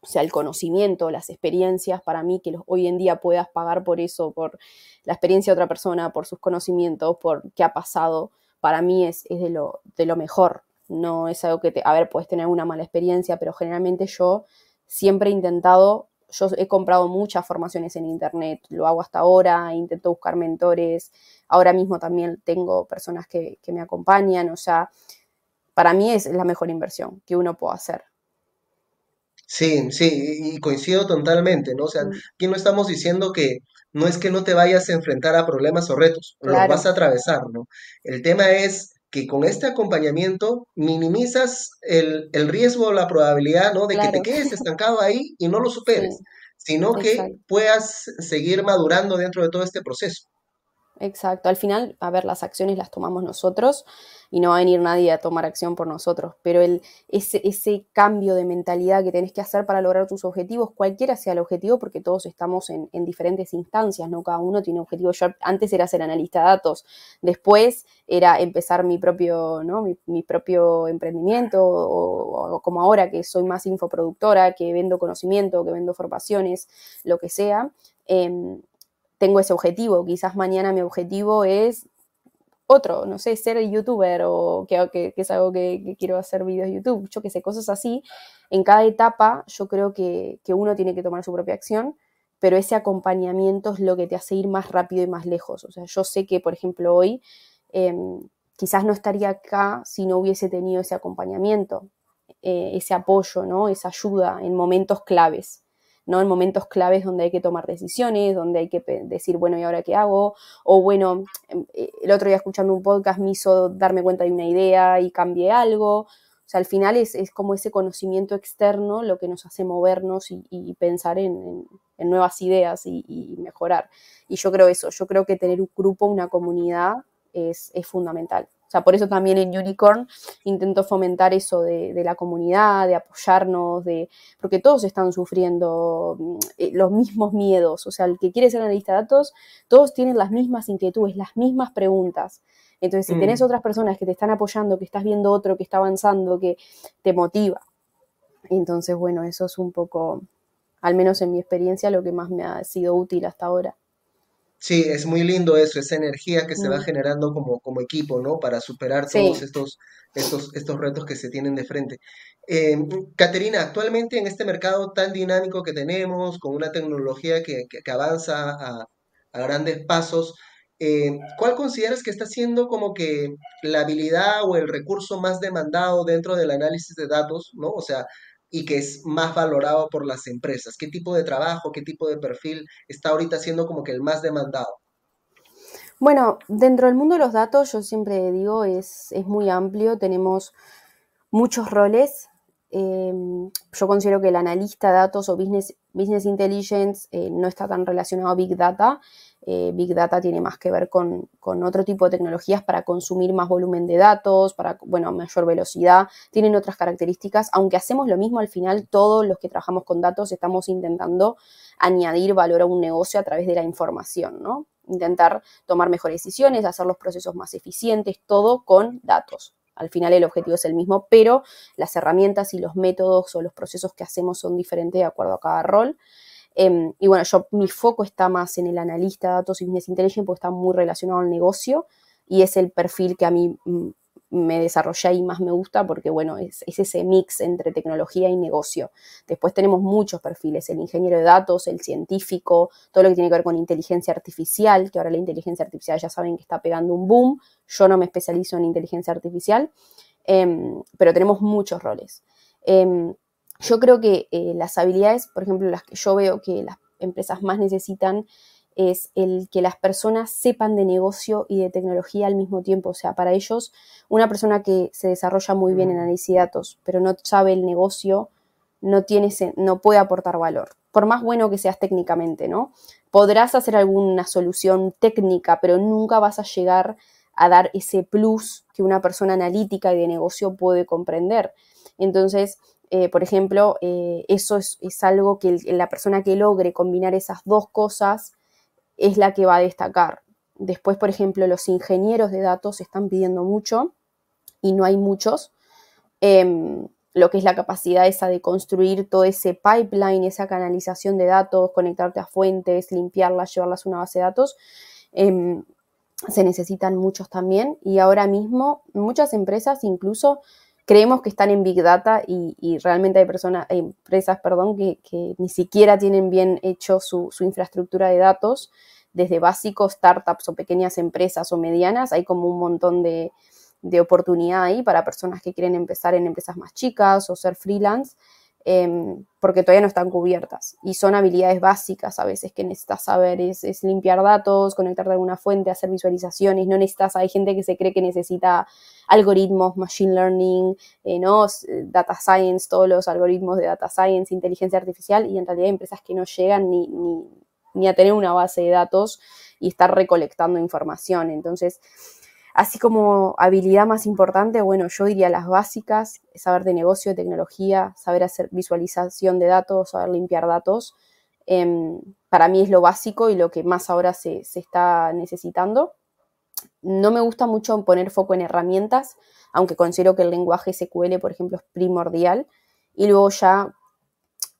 [SPEAKER 1] O sea, el conocimiento, las experiencias, para mí que hoy en día puedas pagar por eso, por la experiencia de otra persona, por sus conocimientos, por qué ha pasado, para mí es, es de, lo, de lo mejor. No es algo que, te, a ver, puedes tener una mala experiencia, pero generalmente yo siempre he intentado, yo he comprado muchas formaciones en internet, lo hago hasta ahora, intento buscar mentores, ahora mismo también tengo personas que, me acompañan, o sea, para mí es la mejor inversión que uno puede hacer.
[SPEAKER 2] Sí, sí, y coincido totalmente, ¿no? O sea, aquí no estamos diciendo que no es que no te vayas a enfrentar a problemas o retos, los vas
[SPEAKER 1] Claro,
[SPEAKER 2] a atravesar, ¿no? El tema es que con este acompañamiento minimizas el, el riesgo o la probabilidad, ¿no? De que te quedes estancado ahí y no lo *laughs* superes,
[SPEAKER 1] sí,
[SPEAKER 2] sino que puedas seguir madurando dentro de todo este proceso.
[SPEAKER 1] Exacto, al final, a ver, las acciones las tomamos nosotros y no va a venir nadie a tomar acción por nosotros, pero el, ese, ese cambio de mentalidad que tenés que hacer para lograr tus objetivos, cualquiera sea el objetivo, porque todos estamos en, en diferentes instancias, ¿no? Cada uno tiene objetivos. Yo antes era ser analista de datos, después era empezar mi propio, ¿no? mi, propio emprendimiento, o, o como ahora que soy más infoproductora, que vendo conocimiento, que vendo formaciones, lo que sea. Eh, tengo ese objetivo. Quizás mañana mi objetivo es otro, no sé, ser youtuber o que, es algo que, quiero hacer videos de YouTube, yo que sé, cosas así. En cada etapa yo creo que, uno tiene que tomar su propia acción, pero ese acompañamiento es lo que te hace ir más rápido y más lejos. O sea, yo sé que, por ejemplo, hoy eh, quizás no estaría acá si no hubiese tenido ese acompañamiento, eh, ese apoyo, ¿no? esa ayuda en momentos claves. ¿No? En momentos claves donde hay que tomar decisiones, donde hay que decir, bueno, ¿y ahora qué hago? O bueno, em, eh, el otro día escuchando un podcast me hizo darme cuenta de una idea y cambié algo. O sea, al final es, es como ese conocimiento externo lo que nos hace movernos y, pensar en, en, en, nuevas ideas y, y, mejorar. Y yo creo eso, yo creo que tener un grupo, una comunidad es, es fundamental. O sea, por eso también en Unicorn intento fomentar eso de, de, la comunidad, de apoyarnos, de porque todos están sufriendo eh, los mismos miedos. O sea, el que quiere ser analista de datos, todos tienen las mismas inquietudes, las mismas preguntas. Entonces, si mm. tenés otras personas que te están apoyando, que estás viendo otro que está avanzando, que te motiva. Entonces, bueno, eso es un poco, al menos en mi experiencia, lo que más me ha sido útil hasta ahora.
[SPEAKER 2] Sí, es muy lindo eso, esa energía que se va generando como, como equipo, ¿no? Para superar todos estos, estos, estos retos que se tienen de frente. Eh, Caterina, actualmente en este mercado tan dinámico que tenemos, con una tecnología que, que, que avanza a, a, grandes pasos, eh, ¿cuál consideras que está siendo como que la habilidad o el recurso más demandado dentro del análisis de datos, ¿no? O sea, y que es más valorado por las empresas? ¿Qué tipo de trabajo, qué tipo de perfil está ahorita siendo como que el más demandado?
[SPEAKER 1] Bueno, dentro del mundo de los datos, yo siempre digo, es, es muy amplio, tenemos muchos roles. Eh, yo considero que el analista de datos o business, business intelligence eh, no está tan relacionado a Big Data. Eh, Big Data tiene más que ver con, con, otro tipo de tecnologías para consumir más volumen de datos, para, bueno, mayor velocidad, tienen otras características, aunque hacemos lo mismo al final, todos los que trabajamos con datos estamos intentando añadir valor a un negocio a través de la información, ¿no? Intentar tomar mejores decisiones, hacer los procesos más eficientes, todo con datos. Al final el objetivo es el mismo, pero las herramientas y los métodos o los procesos que hacemos son diferentes de acuerdo a cada rol. Eh, y bueno, yo mi foco está más en el analista de datos y business intelligence porque está muy relacionado al negocio y es el perfil que a mí me desarrollé y más me gusta porque, bueno, es, es, ese mix entre tecnología y negocio. Después tenemos muchos perfiles, el ingeniero de datos, el científico, todo lo que tiene que ver con inteligencia artificial, que ahora la inteligencia artificial ya saben que está pegando un boom. Yo no me especializo en inteligencia artificial, eh, pero tenemos muchos roles. Eh, yo creo que eh, las habilidades, por ejemplo, las que yo veo que las empresas más necesitan es el que las personas sepan de negocio y de tecnología al mismo tiempo. O sea, para ellos, una persona que se desarrolla muy bien en análisis de datos, pero no sabe el negocio, no, tiene, no puede aportar valor. Por más bueno que seas técnicamente, ¿no? Podrás hacer alguna solución técnica, pero nunca vas a llegar a dar ese plus que una persona analítica y de negocio puede comprender. Entonces, eh, por ejemplo, eh, eso es, es algo que el, la persona que logre combinar esas dos cosas es la que va a destacar. Después, por ejemplo, los ingenieros de datos están pidiendo mucho y no hay muchos. Eh, lo que es la capacidad esa de construir todo ese pipeline, esa canalización de datos, conectarte a fuentes, limpiarlas, llevarlas a una base de datos. Eh, se necesitan muchos también y ahora mismo muchas empresas incluso creemos que están en Big Data y, y realmente hay personas, hay empresas, perdón, que, ni siquiera tienen bien hecho su, su, infraestructura de datos, desde básicos, startups o pequeñas empresas o medianas, hay como un montón de, de oportunidad ahí para personas que quieren empezar en empresas más chicas o ser freelance. Em, porque todavía no están cubiertas. Y son habilidades básicas a veces que necesitas saber, es, limpiar datos, conectar de alguna fuente, hacer visualizaciones, no necesitas, hay gente que se cree que necesita algoritmos, machine learning, eh, ¿no? data science, todos los algoritmos de data science, inteligencia artificial, y en realidad hay empresas que no llegan ni, ni, ni a tener una base de datos y estar recolectando información. Entonces, Así como habilidad más importante, bueno, yo diría las básicas, saber de negocio, de tecnología, saber hacer visualización de datos, saber limpiar datos. Em, para mí es lo básico y lo que más ahora se, se está necesitando. No me gusta mucho poner foco en herramientas, aunque considero que el lenguaje SQL, por ejemplo, es primordial. Y luego ya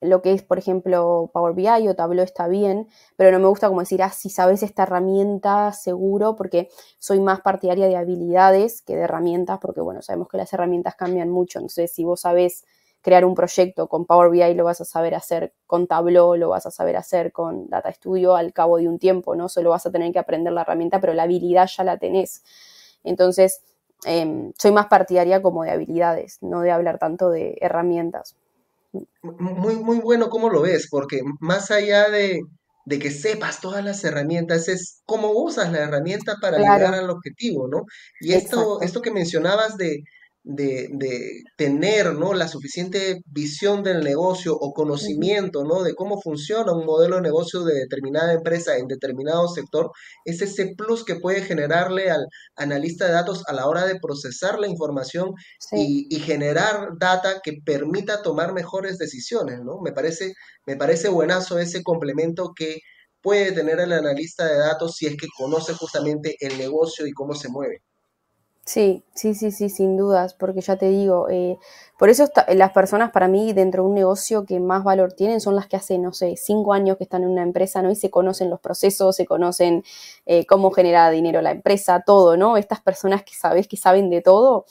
[SPEAKER 1] lo que es, por ejemplo, Power BI o Tableau está bien, pero no me gusta como decir, ah, si sabes esta herramienta, seguro, porque soy más partidaria de habilidades que de herramientas, porque bueno, sabemos que las herramientas cambian mucho, entonces si vos sabes crear un proyecto con Power BI, lo vas a saber hacer con Tableau, lo vas a saber hacer con Data Studio al cabo de un tiempo, ¿no? Solo vas a tener que aprender la herramienta, pero la habilidad ya la tenés. Entonces, em, soy más partidaria como de habilidades, no de hablar tanto de herramientas.
[SPEAKER 2] Muy, muy bueno cómo lo ves, porque más allá de, de que sepas todas las herramientas, es cómo usas la herramienta para llegar al objetivo, ¿no? Y esto, esto que mencionabas de, de, tener ¿no? la suficiente visión del negocio o conocimiento ¿no? de cómo funciona un modelo de negocio de determinada empresa en determinado sector, es ese plus que puede generarle al analista de datos a la hora de procesar la información y, generar data que permita tomar mejores decisiones. ¿no? Me, parece, me parece buenazo ese complemento que puede tener el analista de datos si es que conoce justamente el negocio y cómo se mueve.
[SPEAKER 1] Sí, sí, sí, sí, sin dudas, porque ya te digo, eh, por eso las personas para mí dentro de un negocio que más valor tienen son las que hace, no sé, cinco años que están en una empresa, ¿no? Y se conocen los procesos, se conocen eh, cómo genera dinero la empresa, todo, ¿no? Estas personas que sabes que saben de todo,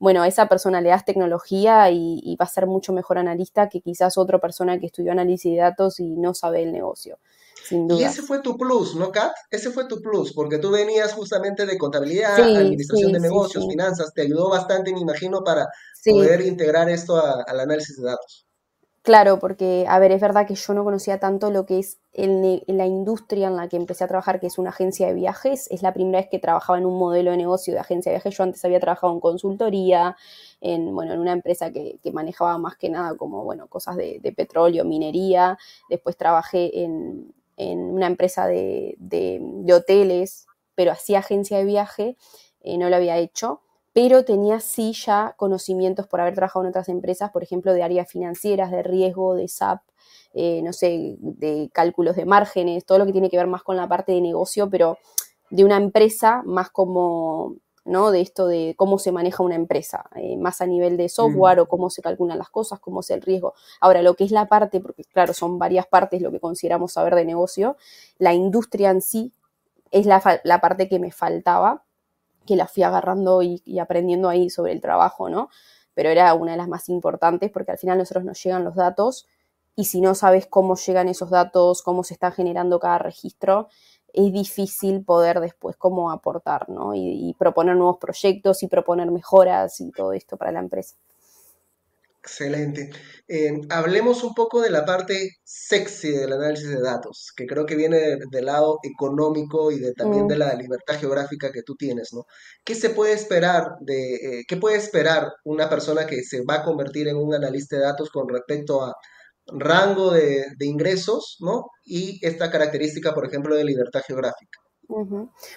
[SPEAKER 1] bueno, a esa persona le das tecnología y, y va a ser mucho mejor analista que quizás otra persona que estudió análisis de datos y no sabe el negocio. Y
[SPEAKER 2] ese fue tu plus, ¿no, Kat? Ese fue tu plus, porque tú venías justamente de contabilidad, administración de negocios, finanzas, te ayudó bastante, me imagino, para poder integrar esto al análisis de datos.
[SPEAKER 1] Claro, porque, a ver, es verdad que yo no conocía tanto lo que es la industria en la que empecé a trabajar, que es una agencia de viajes. Es la primera vez que trabajaba en un modelo de negocio de agencia de viajes. Yo antes había trabajado en consultoría, en, bueno, en una empresa que, manejaba más que nada como, bueno, cosas de petróleo, minería. Después trabajé en, en una empresa de, hoteles, pero hacía agencia de viaje, eh, no lo había hecho, pero tenía sí ya conocimientos por haber trabajado en otras empresas, por ejemplo, de áreas financieras, de riesgo, de SAP, eh, no sé, de cálculos de márgenes, todo lo que tiene que ver más con la parte de negocio, pero de una empresa más como ¿no? De esto de cómo se maneja una empresa, eh, más a nivel de software o cómo se calculan las cosas, cómo es el riesgo. Ahora, lo que es la parte, porque claro, son varias partes lo que consideramos saber de negocio, la industria en sí es la, parte que me faltaba, que la fui agarrando y, y, aprendiendo ahí sobre el trabajo, ¿no? Pero era una de las más importantes porque al final a nosotros nos llegan los datos y si no sabes cómo llegan esos datos, cómo se está generando cada registro, es difícil poder después como aportar, ¿no? Y, proponer nuevos proyectos y proponer mejoras y todo esto para la empresa.
[SPEAKER 2] Excelente. Eh, hablemos un poco de la parte sexy del análisis de datos, que creo que viene del lado económico y de, también de mm. la libertad geográfica que tú tienes, ¿no? ¿Qué se puede esperar de, eh, qué puede esperar una persona que se va a convertir en un analista de datos con respecto a rango de, ingresos, ¿no? Y esta característica, por ejemplo, de libertad geográfica.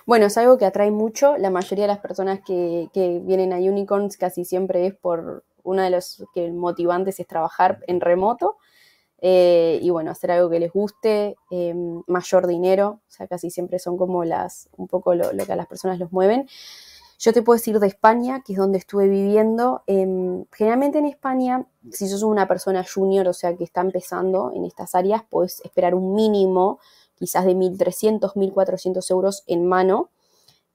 [SPEAKER 1] Bueno, es algo que atrae mucho. La mayoría de las personas que, vienen a Unicorns casi siempre es por uno de los que motivantes es trabajar en remoto eh, y bueno, hacer algo que les guste, em, mayor dinero, o sea, casi siempre son como las, un poco lo, lo que a las personas los mueven. Yo te puedo decir de España, que es donde estuve viviendo. Em, generalmente en España, si sos una persona junior, o sea, que está empezando en estas áreas, puedes esperar un mínimo, quizás de 1.300, 1.400 euros en mano,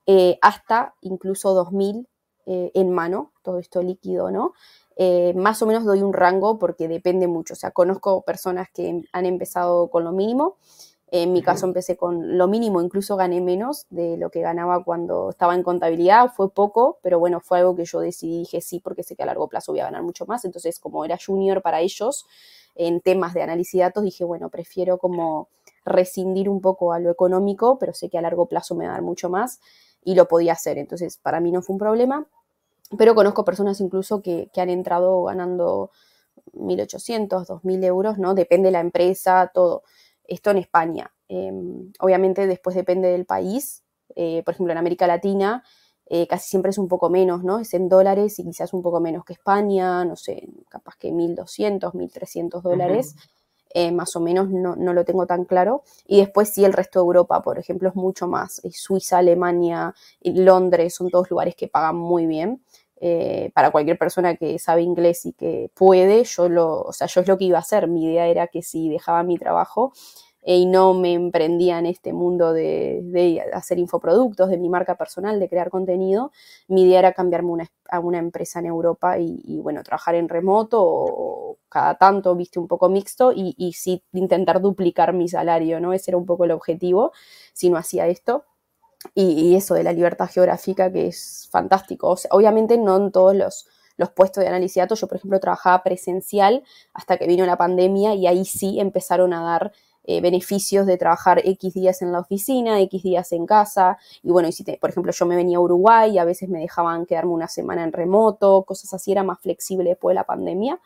[SPEAKER 1] eh, hasta incluso 2.000 eh, en mano, todo esto líquido, ¿no? Eh, más o menos doy un rango porque depende mucho. O sea, conozco personas que han empezado con lo mínimo En mi caso empecé con lo mínimo, incluso gané menos de lo que ganaba cuando estaba en contabilidad. Fue poco, pero bueno, fue algo que yo decidí, dije sí, porque sé que a largo plazo voy a ganar mucho más. Entonces, como era junior para ellos en temas de análisis de datos, dije, bueno, prefiero como rescindir un poco a lo económico, pero sé que a largo plazo me va a dar mucho más y lo podía hacer. Entonces, para mí no fue un problema. Pero conozco personas incluso que, que han entrado ganando 1.800, 2.000 euros, ¿no? Depende de la empresa, todo esto en España. Em, obviamente después depende del país. Eh, por ejemplo, en América Latina eh, casi siempre es un poco menos, ¿no? Es en dólares y quizás un poco menos que España, no sé, capaz que 1.200, 1.300 dólares. Eh, más o menos no, no, lo tengo tan claro. Y después sí el resto de Europa, por ejemplo, es mucho más. Suiza, Alemania, Londres son todos lugares que pagan muy bien. Para cualquier persona que sabe inglés y que puede, yo lo, o sea, yo es lo que iba a hacer. Mi idea era que si dejaba mi trabajo, y no me emprendía en este mundo de, hacer infoproductos, de mi marca personal, de crear contenido, mi idea era cambiarme a una empresa en Europa y, bueno, trabajar en remoto o, cada tanto, viste, un poco mixto y, y sí intentar duplicar mi salario, ¿no? Ese era un poco el objetivo, si no hacía esto. Y, eso de la libertad geográfica que es fantástico. obviamente no en todos los, los puestos de análisis de datos. Yo, por ejemplo, trabajaba presencial hasta que vino la pandemia y ahí sí empezaron a dar eh, beneficios de trabajar X días en la oficina, X días en casa. Y bueno, y si por ejemplo yo me venía a Uruguay y a veces me dejaban quedarme una semana en remoto, cosas así, era más flexible después de la pandemia.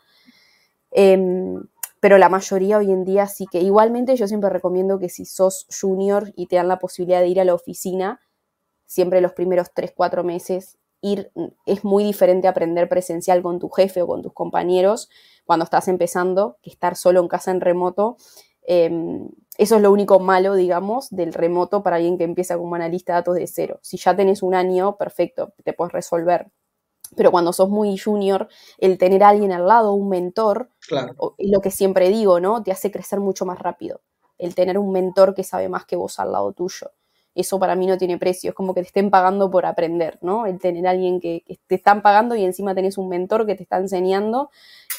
[SPEAKER 1] Em, pero la mayoría hoy en día sí que igualmente yo siempre recomiendo que si sos junior y te dan la posibilidad de ir a la oficina, siempre los primeros 3, 4 meses, ir es muy diferente aprender presencial con tu jefe o con tus compañeros cuando estás empezando que estar solo en casa en remoto Em, eso es lo único malo, digamos, del remoto para alguien que empieza como analista de datos de cero. Si ya tenés un año, perfecto, te puedes resolver. Pero cuando sos muy junior, el tener a alguien al lado, un mentor, es lo que siempre digo, ¿no? Te hace crecer mucho más rápido. El tener un mentor que sabe más que vos al lado tuyo. Eso para mí no tiene precio, es como que te estén pagando por aprender, ¿no? El tener a alguien que, te están pagando y encima tenés un mentor que te está enseñando,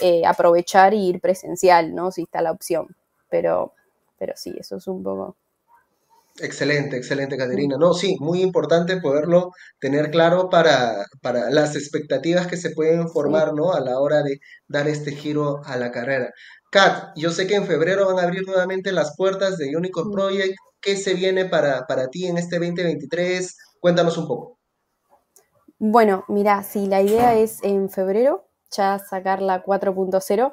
[SPEAKER 1] eh, aprovechar y ir presencial, ¿no? Si está la opción pero, pero sí, eso es un poco...
[SPEAKER 2] Excelente, excelente, Caterina. No, sí, muy importante poderlo tener claro para, para las expectativas que se pueden formar, ¿no? A la hora de dar este giro a la carrera. Kat, yo sé que en febrero van a abrir nuevamente las puertas de Unicorn Project. ¿Qué se viene para, para ti en este 2023? Cuéntanos un poco.
[SPEAKER 1] Bueno, mira, si la idea es en febrero ya sacar la 4.0.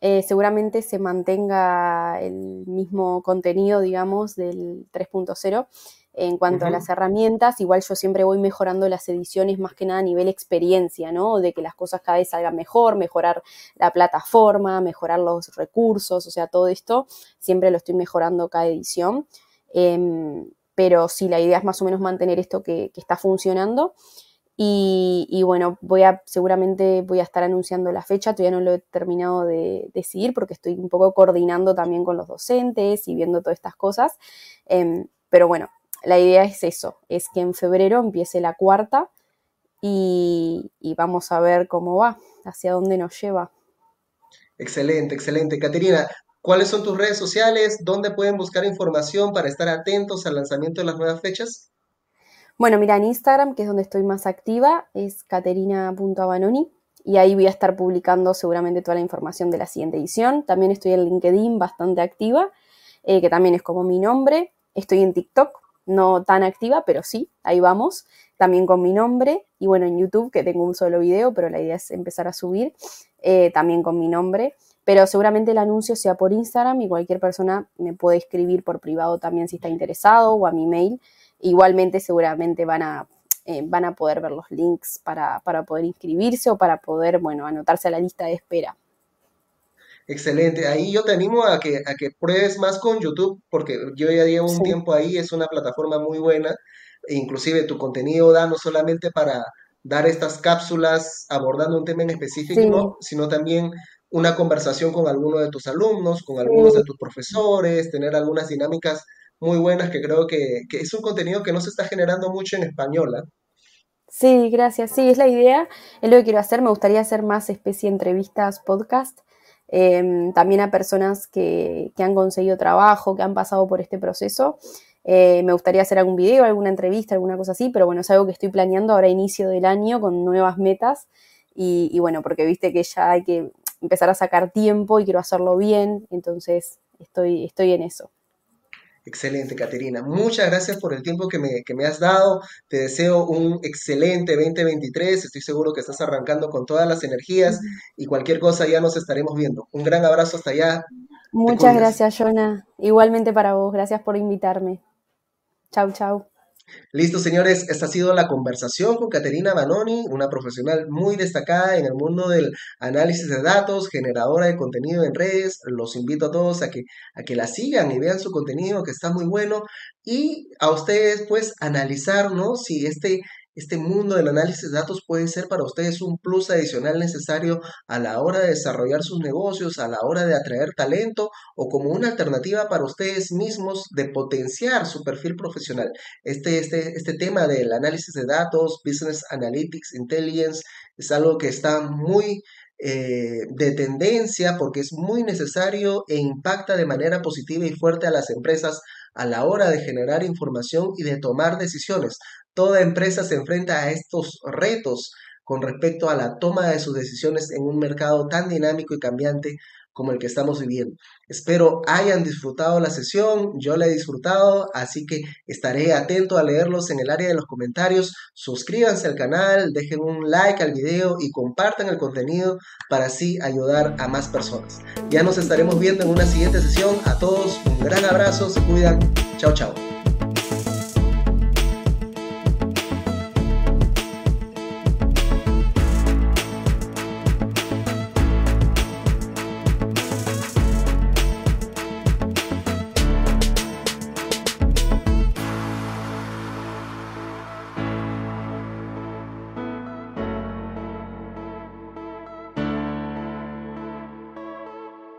[SPEAKER 1] Eh, seguramente se mantenga el mismo contenido, digamos, del 3.0 en cuanto a las herramientas. Igual yo siempre voy mejorando las ediciones más que nada a nivel experiencia, ¿no? De que las cosas cada vez salgan mejor, mejorar la plataforma, mejorar los recursos, o sea, todo esto siempre lo estoy mejorando cada edición. Em, pero sí, la idea es más o menos mantener esto que, que está funcionando. Y, bueno, voy a, seguramente voy a estar anunciando la fecha, todavía no lo he terminado de decidir porque estoy un poco coordinando también con los docentes y viendo todas estas cosas. Em, pero bueno, la idea es eso, es que en febrero empiece la cuarta y, y vamos a ver cómo va, hacia dónde nos lleva.
[SPEAKER 2] Excelente, excelente. Caterina, ¿cuáles son tus redes sociales? ¿Dónde pueden buscar información para estar atentos al lanzamiento de las nuevas fechas?
[SPEAKER 1] Bueno, mira, en Instagram, que es donde estoy más activa, es caterina.abanoni y ahí voy a estar publicando seguramente toda la información de la siguiente edición. También estoy en LinkedIn bastante activa, eh, que también es como mi nombre. Estoy en TikTok, no tan activa, pero sí, ahí vamos, también con mi nombre. Y bueno, en YouTube, que tengo un solo video, pero la idea es empezar a subir, eh, también con mi nombre. Pero seguramente el anuncio sea por Instagram y cualquier persona me puede escribir por privado también si está interesado o a mi mail Igualmente seguramente van a, eh, van a poder ver los links para, poder inscribirse o para poder, bueno, anotarse a la lista de espera.
[SPEAKER 2] Excelente. Ahí yo te animo a que, a que pruebes más con YouTube, porque yo ya llevo un tiempo ahí, es una plataforma muy buena. E inclusive tu contenido da no solamente para dar estas cápsulas abordando un tema en específico, sino también una conversación con alguno de tus alumnos, con algunos de tus profesores, tener algunas dinámicas muy buenas que creo que, es un contenido que no se está generando mucho en español. ¿ah?
[SPEAKER 1] Sí, gracias. Sí, es la idea. Es lo que quiero hacer. Me gustaría hacer más especie de entrevistas, podcast. em, también a personas que, han conseguido trabajo, que han pasado por este proceso. Eh, me gustaría hacer algún video, alguna entrevista, alguna cosa así, pero bueno, es algo que estoy planeando ahora a inicio del año con nuevas metas y, bueno, porque viste que ya hay que empezar a sacar tiempo y quiero hacerlo bien, entonces estoy, estoy en eso.
[SPEAKER 2] Excelente, Caterina. Muchas gracias por el tiempo que me, que me, has dado. Te deseo un excelente 2023. Estoy seguro que estás arrancando con todas las energías y cualquier cosa ya nos estaremos viendo. Un gran abrazo hasta allá.
[SPEAKER 1] Muchas gracias, Jonah. Igualmente para vos. Gracias por invitarme. Chau, chau.
[SPEAKER 2] Listo, señores, esta ha sido la conversación con Caterina Banoni, una profesional muy destacada en el mundo del análisis de datos, generadora de contenido en redes. Los invito a todos a que, a que la sigan y vean su contenido, que está muy bueno. Y a ustedes, pues, analizar, ¿no? Si este este mundo del análisis de datos puede ser para ustedes un plus adicional necesario a la hora de desarrollar sus negocios, a la hora de atraer talento o como una alternativa para ustedes mismos de potenciar su perfil profesional. Este, este, este tema del análisis de datos, Business Analytics, Intelligence, es algo que está muy eh, de tendencia porque es muy necesario e impacta de manera positiva y fuerte a las empresas a la hora de generar información y de tomar decisiones. Toda empresa se enfrenta a estos retos con respecto a la toma de sus decisiones en un mercado tan dinámico y cambiante como el que estamos viviendo. Espero hayan disfrutado la sesión, yo la he disfrutado, así que estaré atento a leerlos en el área de los comentarios. Suscríbanse al canal, dejen un like al video y compartan el contenido para así ayudar a más personas. Ya nos estaremos viendo en una siguiente sesión. A todos un gran abrazo, se cuidan. Chao, chao.